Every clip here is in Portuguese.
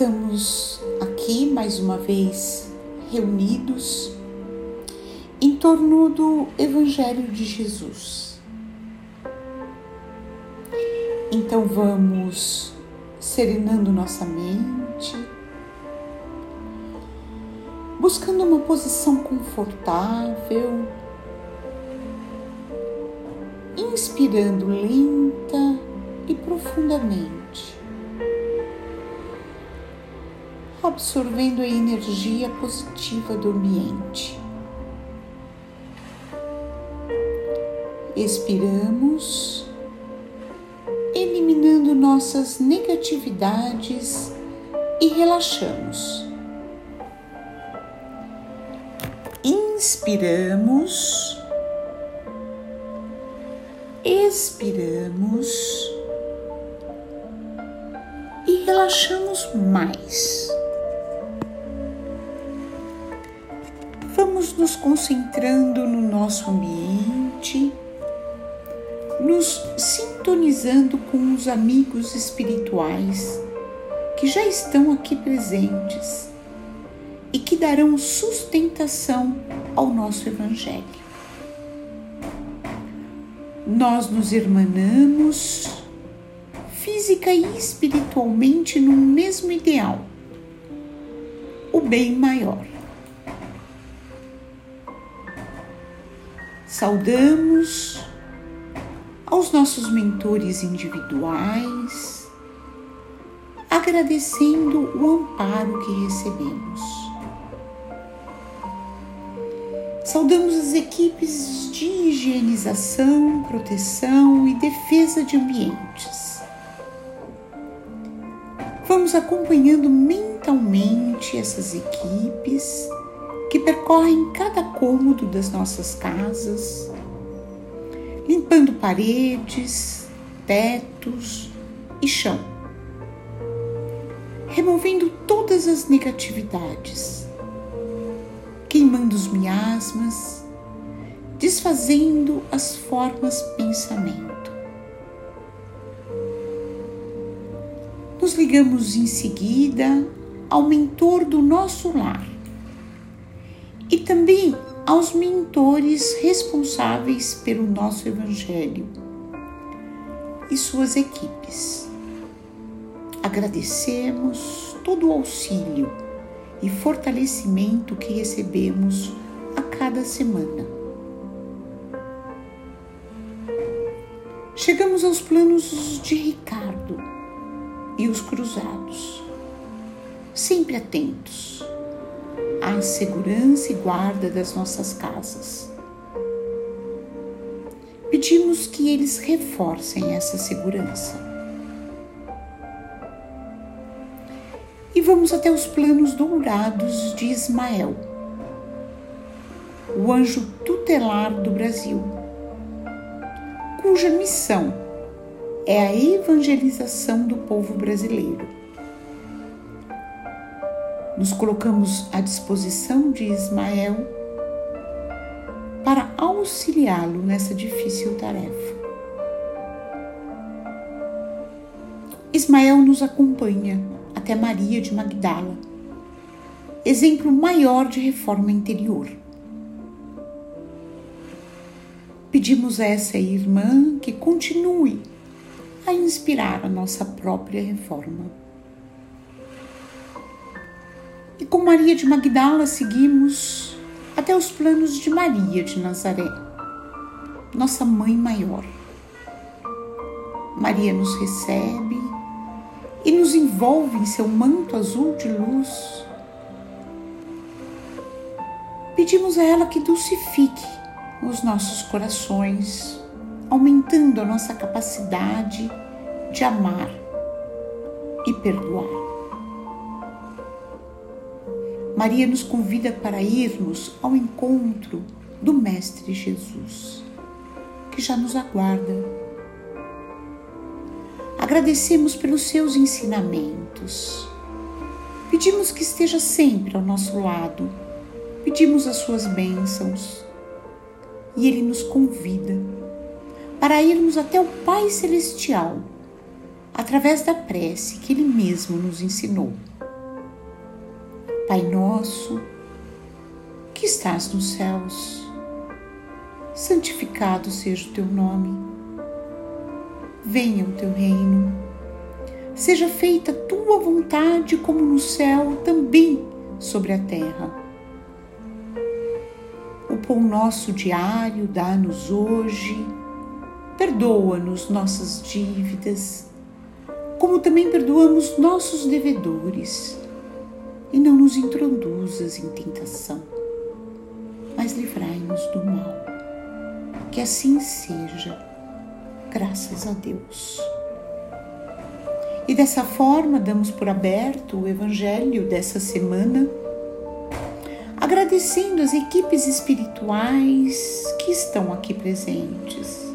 Estamos aqui mais uma vez reunidos em torno do Evangelho de Jesus. Então vamos serenando nossa mente, buscando uma posição confortável, inspirando lenta e profundamente, absorvendo a energia positiva do ambiente. Expiramos, eliminando nossas negatividades e relaxamos. Inspiramos, expiramos e relaxamos mais. Nos concentrando no nosso ambiente, nos sintonizando com os amigos espirituais que já estão aqui presentes e que darão sustentação ao nosso Evangelho. Nós nos irmanamos física e espiritualmente no mesmo ideal, o bem maior. Saudamos aos nossos mentores individuais, agradecendo o amparo que recebemos. Saudamos as equipes de higienização, proteção e defesa de ambientes. Vamos acompanhando mentalmente essas equipes que percorrem cada cômodo das nossas casas, limpando paredes, tetos e chão, removendo todas as negatividades queimando os miasmas, desfazendo as formas pensamento. Nos ligamos em seguida ao mentor do nosso lar e também aos mentores responsáveis pelo nosso Evangelho e suas equipes. Agradecemos todo o auxílio e fortalecimento que recebemos a cada semana. Chegamos aos planos de Ricardo e os cruzados, sempre atentos à segurança e guarda das nossas casas. Pedimos que eles reforcem essa segurança e vamos até os planos dourados de Ismael, o anjo tutelar do Brasil, cuja missão é a evangelização do povo brasileiro. Nos colocamos à disposição de Ismael para auxiliá-lo nessa difícil tarefa. Ismael nos acompanha até Maria de Magdala, exemplo maior de reforma interior. Pedimos a essa irmã que continue a inspirar a nossa própria reforma. E com Maria de Magdala seguimos até os planos de Maria de Nazaré, nossa mãe maior. Maria nos recebe e nos envolve em seu manto azul de luz. Pedimos a ela que dulcifique os nossos corações, aumentando a nossa capacidade de amar e perdoar. Maria nos convida para irmos ao encontro do Mestre Jesus, que já nos aguarda Agradecemos pelos seus ensinamentos. Pedimos que esteja sempre ao nosso lado. Pedimos as suas bênçãos. E ele nos convida para irmos até o Pai Celestial através da prece que ele mesmo nos ensinou. Pai nosso, que estás nos céus, santificado seja o teu nome. Venha o teu reino. Seja feita a tua vontade, como no céu, também sobre a terra. O pão nosso diário dá-nos hoje. Perdoa-nos nossas dívidas, como também perdoamos nossos devedores e não nos introduzas em tentação, mas livrai-nos do mal. Que assim seja, graças a Deus. E dessa forma damos por aberto o Evangelho dessa semana, agradecendo as equipes espirituais que estão aqui presentes.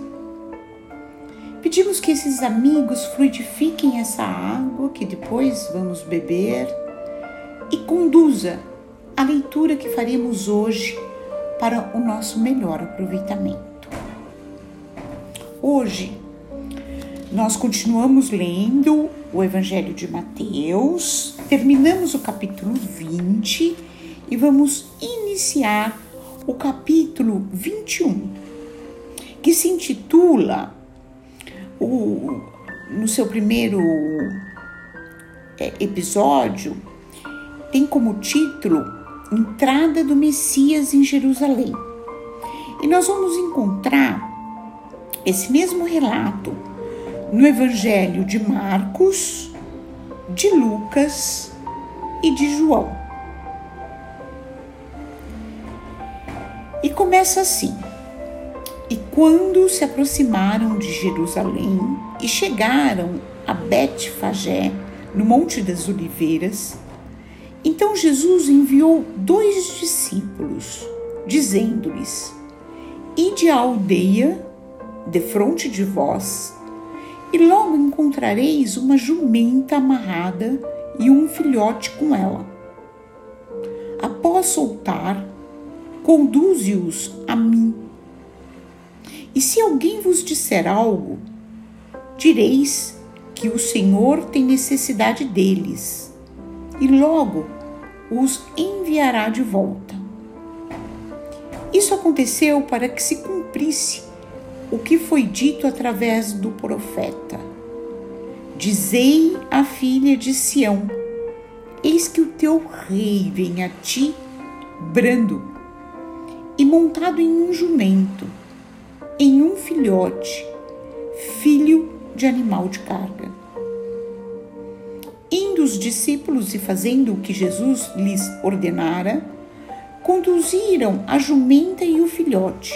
Pedimos que esses amigos fluidifiquem essa água que depois vamos beber e conduza a leitura que faremos hoje para o nosso melhor aproveitamento. Hoje, nós continuamos lendo o Evangelho de Mateus, terminamos o capítulo 20 e vamos iniciar o capítulo 21, que se intitula o, no seu primeiro é, episódio tem como título Entrada do Messias em Jerusalém. E nós vamos encontrar esse mesmo relato no Evangelho de Marcos, de Lucas e de João. E começa assim: E quando se aproximaram de Jerusalém e chegaram a Betfagé, no Monte das Oliveiras, então Jesus enviou dois discípulos, dizendo-lhes: Ide à aldeia defronte de vós, e logo encontrareis uma jumenta amarrada e um filhote com ela. Após soltar, conduze-os a mim. E se alguém vos disser algo, direis que o Senhor tem necessidade deles, e logo os enviará de volta. Isso aconteceu para que se cumprisse o que foi dito através do profeta. Dizei à filha de Sião: Eis que o teu rei vem a ti, brando, e montado em um jumento, em um filhote, filho de animal de carga. Indo os discípulos e fazendo o que Jesus lhes ordenara, conduziram a jumenta e o filhote.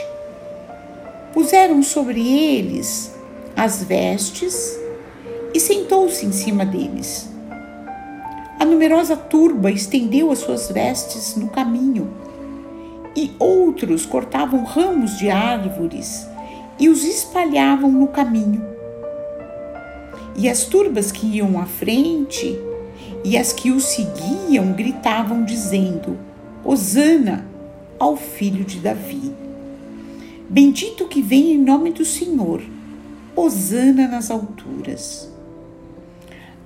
Puseram sobre eles as vestes e sentou-se em cima deles. A numerosa turba estendeu as suas vestes no caminho, e outros cortavam ramos de árvores e os espalhavam no caminho. E as turbas que iam à frente e as que o seguiam gritavam, dizendo: Hosana ao filho de Davi. Bendito que vem em nome do Senhor, Hosana nas alturas.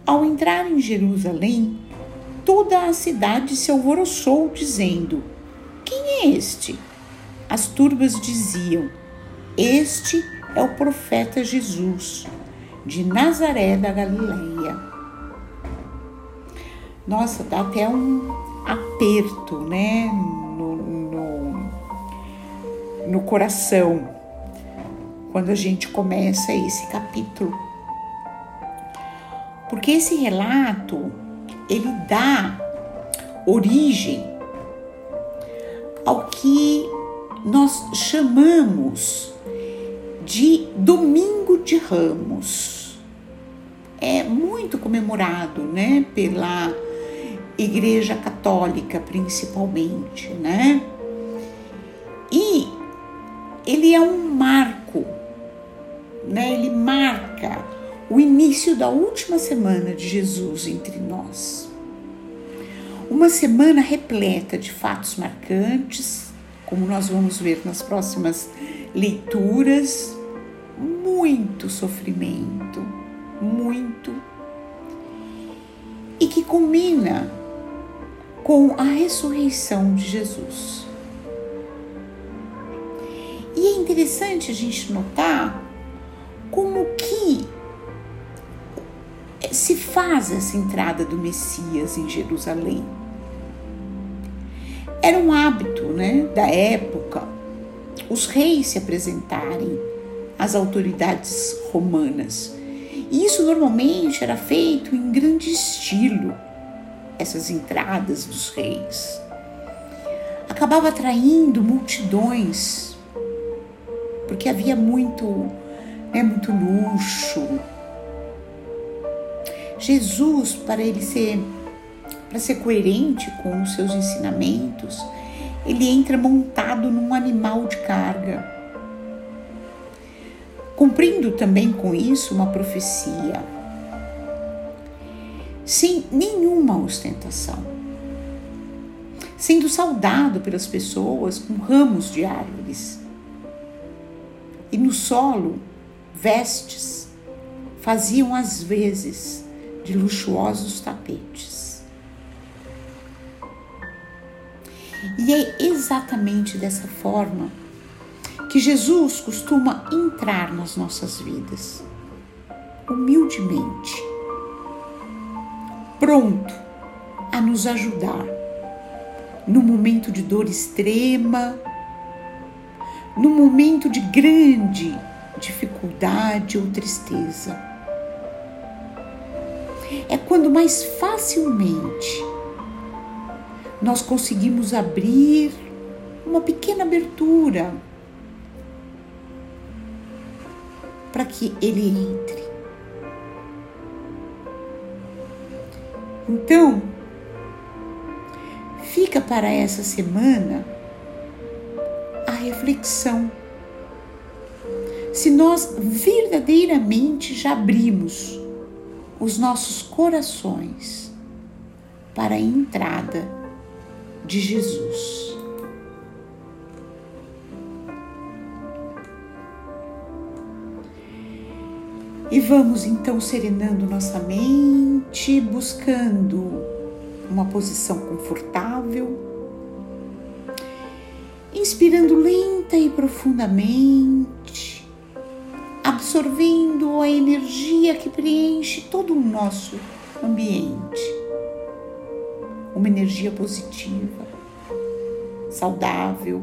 Ao entrar em Jerusalém, toda a cidade se alvoroçou, dizendo: Quem é este? As turbas diziam: Este é o profeta Jesus de Nazaré da Galileia. Nossa, dá até um aperto, né, no, no, no coração quando a gente começa esse capítulo. Porque esse relato, ele dá origem ao que nós chamamos de Domingo de Ramos. É muito comemorado, né, pela Igreja Católica principalmente, né? E ele é um marco, né? Ele marca o início da última semana de Jesus entre nós. Uma semana repleta de fatos marcantes, como nós vamos ver nas próximas leituras, muito sofrimento, muito, e que culmina com a ressurreição de Jesus. E é interessante a gente notar como que se faz essa entrada do Messias em Jerusalém. Era um hábito né, da época os reis se apresentarem às autoridades romanas. E isso normalmente era feito em grande estilo, essas entradas dos reis. Acabava atraindo multidões, porque havia muito, né, muito luxo. Jesus, para ele ser para ser coerente com os seus ensinamentos, ele entra montado num animal de carga, cumprindo também com isso uma profecia, sem nenhuma ostentação, sendo saudado pelas pessoas com ramos de árvores. E no solo, vestes faziam às vezes de luxuosos tapetes. E é exatamente dessa forma que Jesus costuma entrar nas nossas vidas, humildemente, pronto a nos ajudar no momento de dor extrema, no momento de grande dificuldade ou tristeza. É quando mais facilmente nós conseguimos abrir uma pequena abertura para que ele entre. Então, fica para essa semana a reflexão. Se nós verdadeiramente já abrimos os nossos corações para a entrada de Jesus. E vamos então serenando nossa mente, buscando uma posição confortável, inspirando lenta e profundamente, absorvendo a energia que preenche todo o nosso ambiente uma energia positiva, saudável.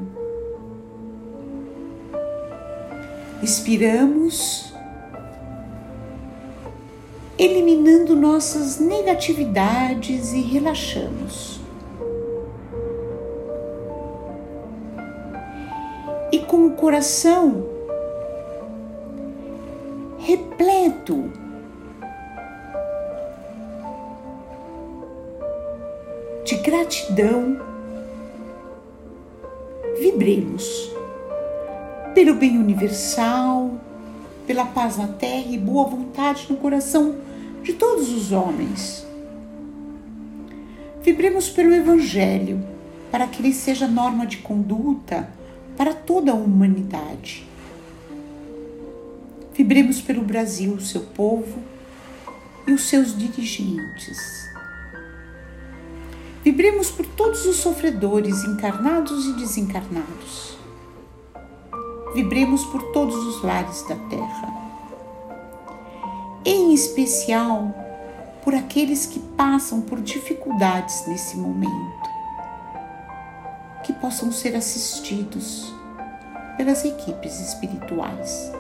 Inspiramos, eliminando nossas negatividades e relaxamos. E com o coração repleto de gratidão, vibremos pelo bem universal, pela paz na terra e boa vontade no coração de todos os homens. Vibremos pelo Evangelho, para que ele seja norma de conduta para toda a humanidade. Vibremos pelo Brasil, seu povo e os seus dirigentes. Vibremos por todos os sofredores, encarnados e desencarnados. Vibremos por todos os lares da terra. Em especial por aqueles que passam por dificuldades nesse momento. Que possam ser assistidos pelas equipes espirituais.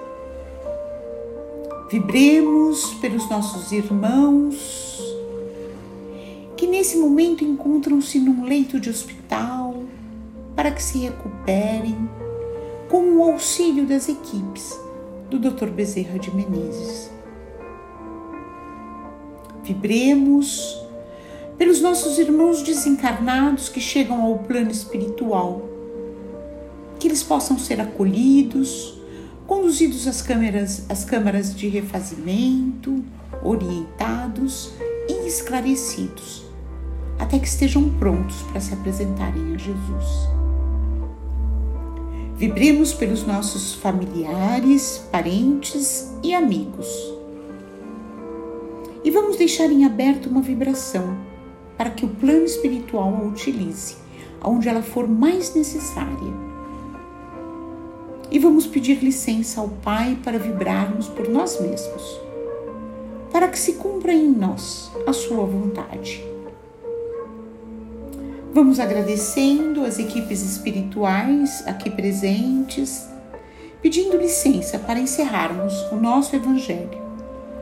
Vibremos pelos nossos irmãos que nesse momento encontram-se num leito de hospital para que se recuperem com o auxílio das equipes do Dr. Bezerra de Menezes. Vibremos pelos nossos irmãos desencarnados que chegam ao plano espiritual, que eles possam ser acolhidos, conduzidos às câmaras, às câmaras de refazimento, orientados e esclarecidos até que estejam prontos para se apresentarem a Jesus. Vibremos pelos nossos familiares, parentes e amigos. E vamos deixar em aberto uma vibração para que o plano espiritual a utilize onde ela for mais necessária. E vamos pedir licença ao Pai para vibrarmos por nós mesmos, para que se cumpra em nós a Sua vontade. Vamos agradecendo as equipes espirituais aqui presentes, pedindo licença para encerrarmos o nosso Evangelho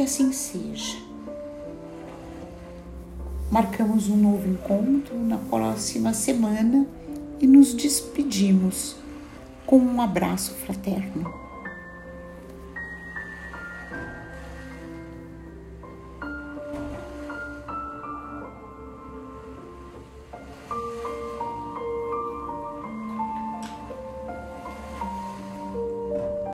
Que assim seja marcamos um novo encontro na próxima semana e nos despedimos com um abraço fraterno.